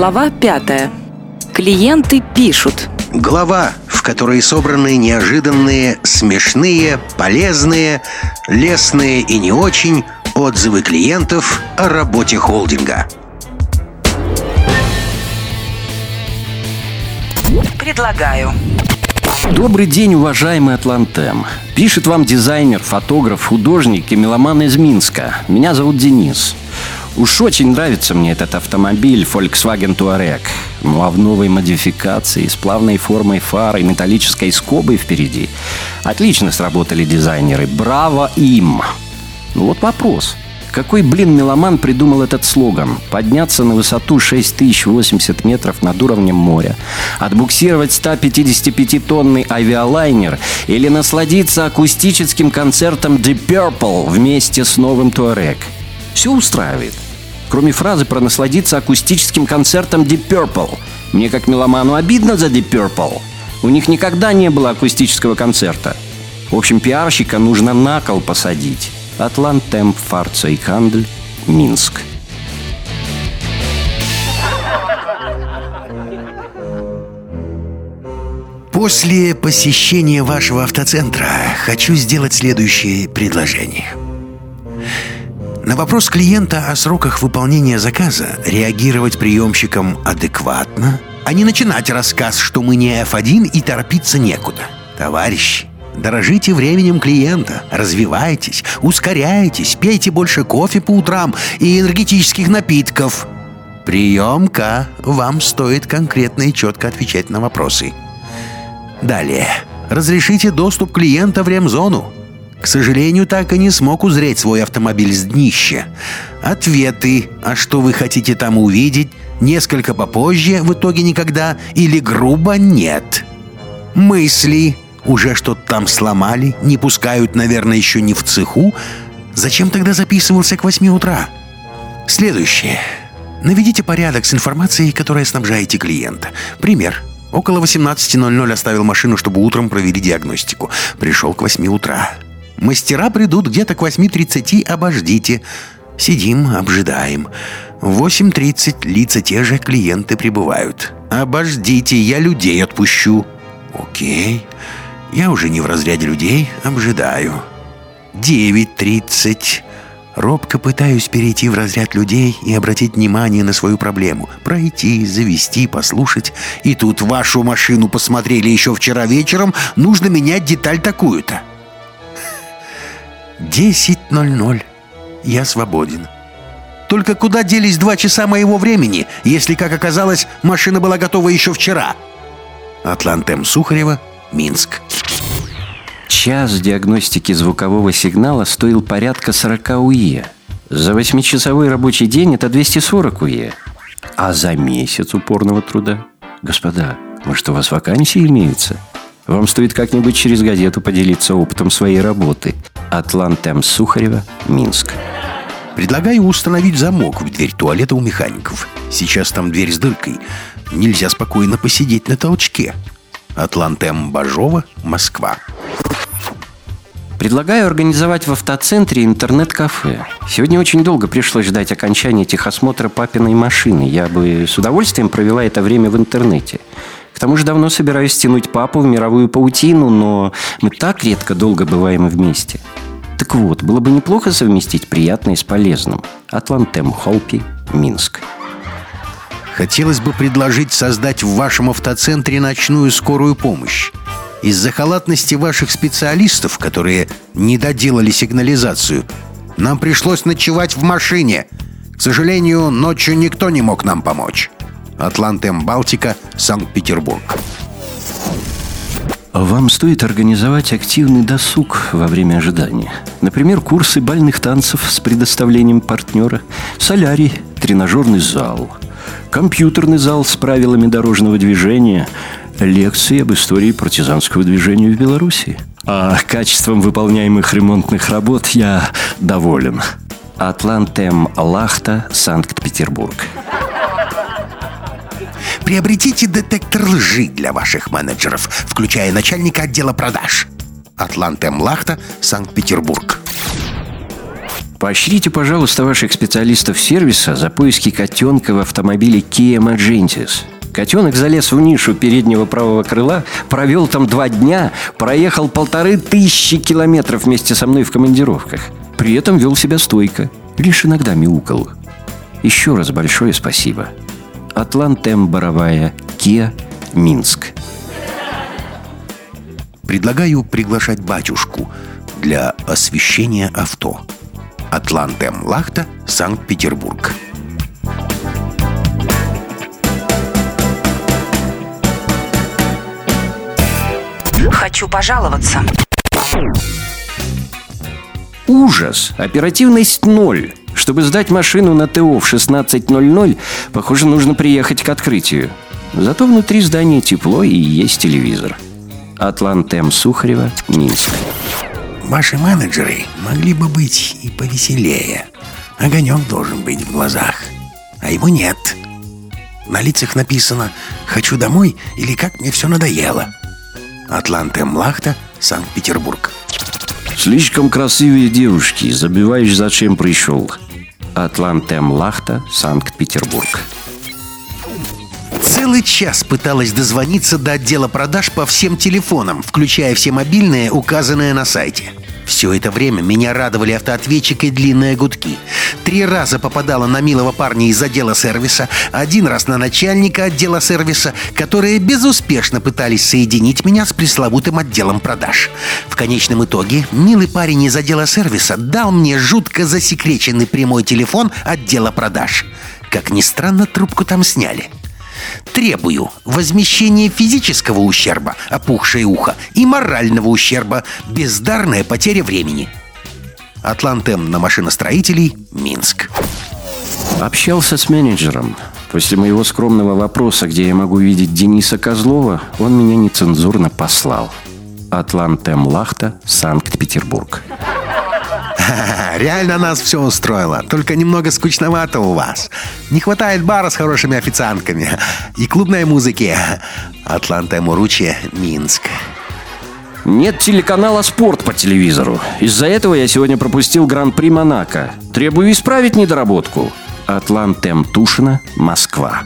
Глава пятая. Клиенты пишут. Глава, в которой собраны неожиданные, смешные, полезные, лестные и не очень отзывы клиентов о работе холдинга. Предлагаю. Добрый день, уважаемый Атлантем. Пишет вам дизайнер, фотограф, художник и меломан из Минска. Меня зовут Денис. Уж очень нравится мне этот автомобиль Volkswagen Touareg. Ну а в новой модификации с плавной формой фары и металлической скобой впереди отлично сработали дизайнеры. Браво им! Ну вот вопрос. Какой, блин, меломан придумал этот слоган? Подняться на высоту 6080 метров над уровнем моря, отбуксировать 155-тонный авиалайнер или насладиться акустическим концертом Deep Purple вместе с новым Touareg? Все устраивает. Кроме фразы про насладиться акустическим концертом Deep Purple. Мне как меломану обидно за Deep Purple. У них никогда не было акустического концерта. В общем, пиарщика нужно на кол посадить. Атлантемп, Фарца и Кандль, Минск. После посещения вашего автоцентра хочу сделать следующее предложение. На вопрос клиента о сроках выполнения заказа реагировать приемщикам адекватно, а не начинать рассказ, что мы не F1 и торопиться некуда. Товарищи, дорожите временем клиента, развивайтесь, ускоряйтесь, пейте больше кофе по утрам и энергетических напитков. Приемка, вам стоит конкретно и четко отвечать на вопросы. Далее. Разрешите доступ клиента в ремзону. К сожалению, так и не смог узреть свой автомобиль с днища. Ответы, а что вы хотите там увидеть, несколько попозже, в итоге никогда, или грубо нет. Мысли, уже что-то там сломали, не пускают, наверное, еще не в цеху. Зачем тогда записывался к 8 утра? Следующее. Наведите порядок с информацией, которой снабжаете клиента. Пример. Около 18.00 оставил машину, чтобы утром провели диагностику. Пришел к 8 утра. Мастера придут где-то к 8.30, обождите. Сидим, обжидаем. В 8.30 лица те же клиенты прибывают. Обождите, я людей отпущу. Окей. Я уже не в разряде людей, обжидаю. 9.30. Робко пытаюсь перейти в разряд людей и обратить внимание на свою проблему. Пройти, завести, послушать. И тут вашу машину посмотрели еще вчера вечером, нужно менять деталь такую-то. 10.00. Я свободен. Только куда делись два часа моего времени, если, как оказалось, машина была готова еще вчера? Атлантем Сухарева, Минск. Час диагностики звукового сигнала стоил порядка 40 УЕ. За восьмичасовой рабочий день это 240 УЕ. А за месяц упорного труда? Господа, может, у вас вакансии имеются? Вам стоит как-нибудь через газету поделиться опытом своей работы. Атлантем Сухарева, Минск. Предлагаю установить замок в дверь туалета у механиков. Сейчас там дверь с дыркой. Нельзя спокойно посидеть на толчке. Атлантем Бажова, Москва. Предлагаю организовать в автоцентре интернет-кафе. Сегодня очень долго пришлось ждать окончания техосмотра папиной машины. Я бы с удовольствием провела это время в интернете. К тому же давно собираюсь стянуть папу в мировую паутину, но мы так редко долго бываем вместе. Так вот, было бы неплохо совместить приятное с полезным. Атлантем Холпи, Минск. Хотелось бы предложить создать в вашем автоцентре ночную скорую помощь. Из-за халатности ваших специалистов, которые не доделали сигнализацию, нам пришлось ночевать в машине. К сожалению, ночью никто не мог нам помочь. Атлантем Балтика, Санкт-Петербург. Вам стоит организовать активный досуг во время ожидания. Например, курсы бальных танцев с предоставлением партнера, солярий, тренажерный зал, компьютерный зал с правилами дорожного движения, лекции об истории партизанского движения в Беларуси. А качеством выполняемых ремонтных работ я доволен. Атлантем Лахта, Санкт-Петербург. Приобретите детектор лжи для ваших менеджеров, включая начальника отдела продаж. Атлантем Лахта, Санкт-Петербург. Поощрите, пожалуйста, ваших специалистов сервиса за поиски котенка в автомобиле Kia Magentis. Котенок залез в нишу переднего правого крыла, провел там два дня, проехал полторы тысячи километров вместе со мной в командировках. При этом вел себя стойко, лишь иногда мяукал. Еще раз большое спасибо. Атлантем Боровая, Kia, Минск. Предлагаю приглашать батюшку для освещения авто. Атлантем Лахта, Санкт-Петербург. Хочу пожаловаться. Ужас! Оперативность ноль. Чтобы сдать машину на ТО в 16.00, похоже, нужно приехать к открытию. Зато внутри здания тепло и есть телевизор. Атлантем Сухарева, Минск. Ваши менеджеры могли бы быть и повеселее. Огонек должен быть в глазах. А его нет. На лицах написано «Хочу домой» или «Как мне все надоело». Атлантем Лахта, Санкт-Петербург. Слишком красивые девушки, забиваешь, зачем пришел. Атлантем Лахта, Санкт-Петербург. Целый час пыталась дозвониться до отдела продаж по всем телефонам, включая все мобильные, указанные на сайте. Все это время меня радовали автоответчик и длинные гудки. Три раза попадала на милого парня из отдела сервиса, один раз на начальника отдела сервиса, которые безуспешно пытались соединить меня с пресловутым отделом продаж. В конечном итоге милый парень из отдела сервиса дал мне жутко засекреченный прямой телефон отдела продаж. Как ни странно, трубку там сняли. Требую возмещения физического ущерба, опухшее ухо, и морального ущерба, бездарная потеря времени. Атлантем на машиностроителей, Минск. Общался с менеджером. После моего скромного вопроса, где я могу видеть Дениса Козлова, он меня нецензурно послал. Атлантем Лахта, Санкт-Петербург. Реально нас все устроило. Только немного скучновато у вас. Не хватает бара с хорошими официантками. И клубной музыки. Атланта Муручи, Минск. Нет телеканала «Спорт» по телевизору. Из-за этого я сегодня пропустил Гран-при Монако. Требую исправить недоработку. Атлантем Тушина, Москва.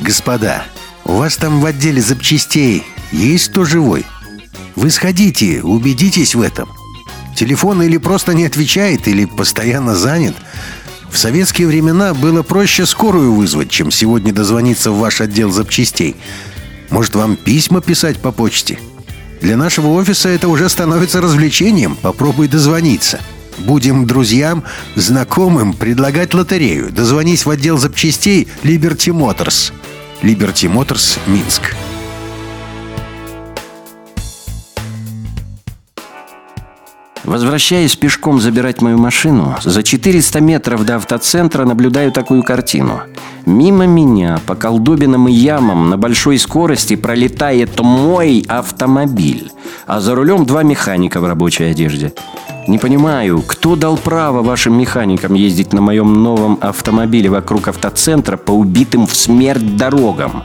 Господа, у вас там в отделе запчастей есть кто живой? Вы сходите, убедитесь в этом. Телефон или просто не отвечает, или постоянно занят. В советские времена было проще скорую вызвать, чем сегодня дозвониться в ваш отдел запчастей. Может, вам письма писать по почте? Для нашего офиса это уже становится развлечением. Попробуй дозвониться. Будем друзьям, знакомым предлагать лотерею. Дозвонись в отдел запчастей Liberty Motors. Liberty Motors, Минск. Возвращаясь пешком забирать мою машину, за 400 метров до автоцентра наблюдаю такую картину. Мимо меня по колдобинам и ямам на большой скорости пролетает мой автомобиль, а за рулем два механика в рабочей одежде. Не понимаю, кто дал право вашим механикам ездить на моем новом автомобиле вокруг автоцентра по убитым в смерть дорогам?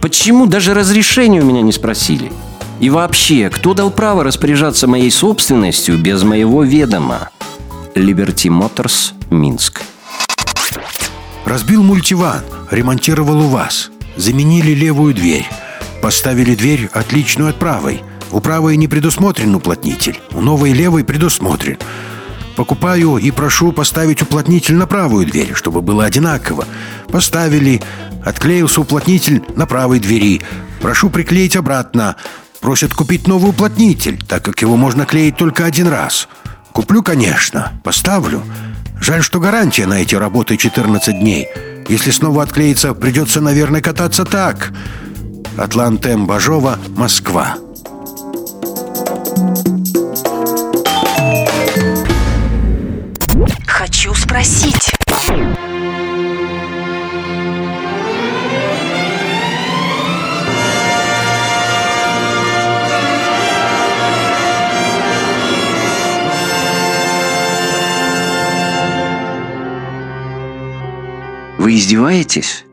Почему даже разрешения у меня не спросили? И вообще, кто дал право распоряжаться моей собственностью без моего ведома? Liberty Motors, Минск. Разбил мультиван, ремонтировал у вас. Заменили левую дверь. Поставили дверь отличную от правой. У правой не предусмотрен уплотнитель. У новой левой предусмотрен. Покупаю и прошу поставить уплотнитель на правую дверь, чтобы было одинаково. Поставили. Отклеился уплотнитель на правой двери. Прошу приклеить обратно. Просят купить новый уплотнитель, так как его можно клеить только один раз. Куплю, конечно, поставлю. Жаль, что гарантия на эти работы 14 дней. Если снова отклеится, придется, наверное, кататься так. Атлантем Бажова, Москва. Хочу спросить. Издеваетесь?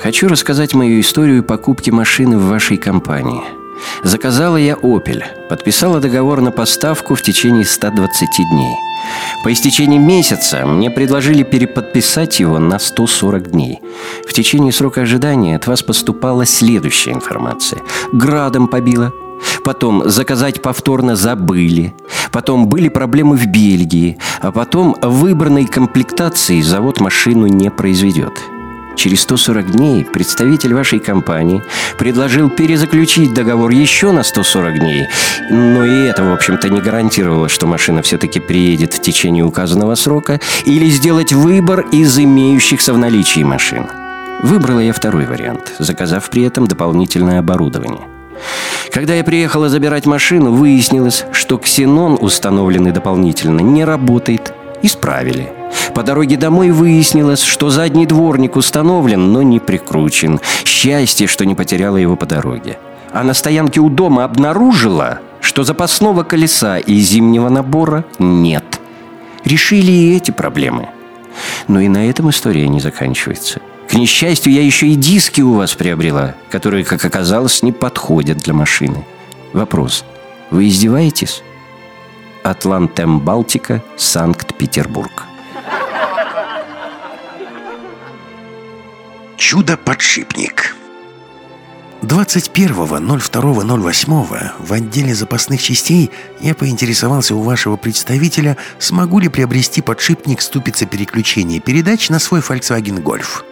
Хочу рассказать мою историю покупки машины в вашей компании. Заказала я «Опель». Подписала договор на поставку в течение 120 дней. По истечении месяца мне предложили переподписать его на 140 дней. В течение срока ожидания от вас поступала следующая информация. Градом побила. Потом заказать повторно забыли. Потом были проблемы в Бельгии. А потом выбранной комплектации завод машину не произведет. Через 140 дней представитель вашей компании предложил перезаключить договор еще на 140 дней. Но и это, в общем-то, не гарантировало, что машина все-таки приедет в течение указанного срока или сделать выбор из имеющихся в наличии машин. Выбрала я второй вариант, заказав при этом дополнительное оборудование. Когда я приехала забирать машину, выяснилось, что ксенон, установленный дополнительно, не работает. Исправили. По дороге домой выяснилось, что задний дворник установлен, но не прикручен. Счастье, что не потеряла его по дороге. А на стоянке у дома обнаружила, что запасного колеса и зимнего набора нет. Решили и эти проблемы. Но и на этом история не заканчивается. К несчастью, я еще и диски у вас приобрела, которые, как оказалось, не подходят для машины. Вопрос. Вы издеваетесь? Атлантем Балтика, Санкт-Петербург. Чудо-подшипник. 21.02.08 в отделе запасных частей я поинтересовался у вашего представителя, смогу ли приобрести подшипник ступицы переключения передач на свой Volkswagen Golf.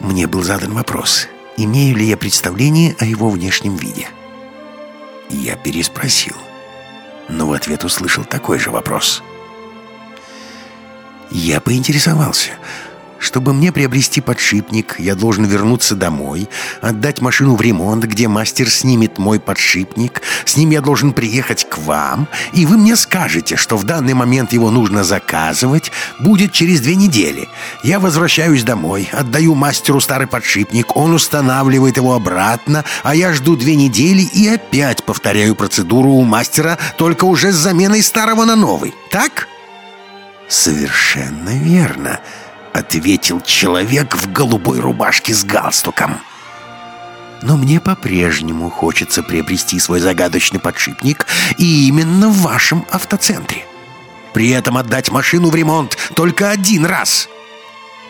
Мне был задан вопрос, имею ли я представление о его внешнем виде. Я переспросил, но в ответ услышал такой же вопрос. Я поинтересовался – чтобы мне приобрести подшипник, я должен вернуться домой, отдать машину в ремонт, где мастер снимет мой подшипник. С ним я должен приехать к вам, и вы мне скажете, что в данный момент его нужно заказывать, будет через две недели. Я возвращаюсь домой, отдаю мастеру старый подшипник, он устанавливает его обратно, а я жду две недели и опять повторяю процедуру у мастера, только уже с заменой старого на новый. Так? Совершенно верно ответил человек в голубой рубашке с галстуком. Но мне по-прежнему хочется приобрести свой загадочный подшипник и именно в вашем автоцентре. При этом отдать машину в ремонт только один раз.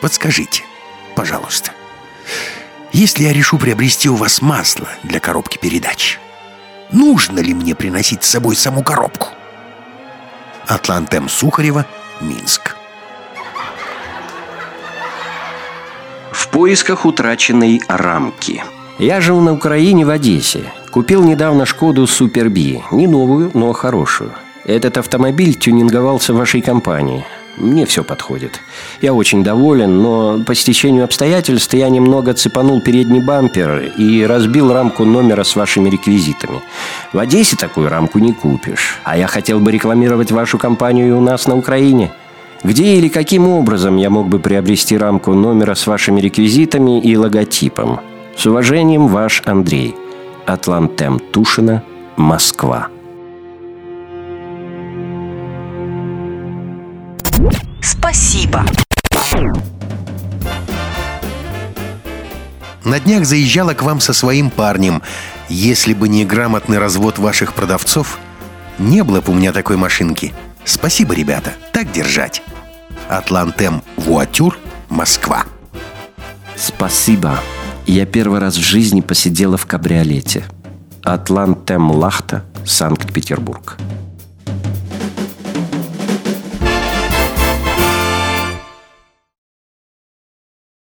Подскажите, пожалуйста, если я решу приобрести у вас масло для коробки передач, нужно ли мне приносить с собой саму коробку? Атлантем Сухарева, Минск. В поисках утраченной рамки. Я жил на Украине в Одессе. Купил недавно Шкоду Суперби. Не новую, но хорошую. Этот автомобиль тюнинговался в вашей компании. Мне все подходит. Я очень доволен, но по стечению обстоятельств я немного цепанул передний бампер и разбил рамку номера с вашими реквизитами. В Одессе такую рамку не купишь. А я хотел бы рекламировать вашу компанию и у нас на Украине – где или каким образом я мог бы приобрести рамку номера с вашими реквизитами и логотипом? С уважением, ваш Андрей. Атлантем Тушина, Москва. Спасибо. На днях заезжала к вам со своим парнем. Если бы не грамотный развод ваших продавцов, не было бы у меня такой машинки – Спасибо, ребята. Так держать. Атлантем Вуатюр, Москва. Спасибо. Я первый раз в жизни посидела в кабриолете. Атлантем Лахта, Санкт-Петербург.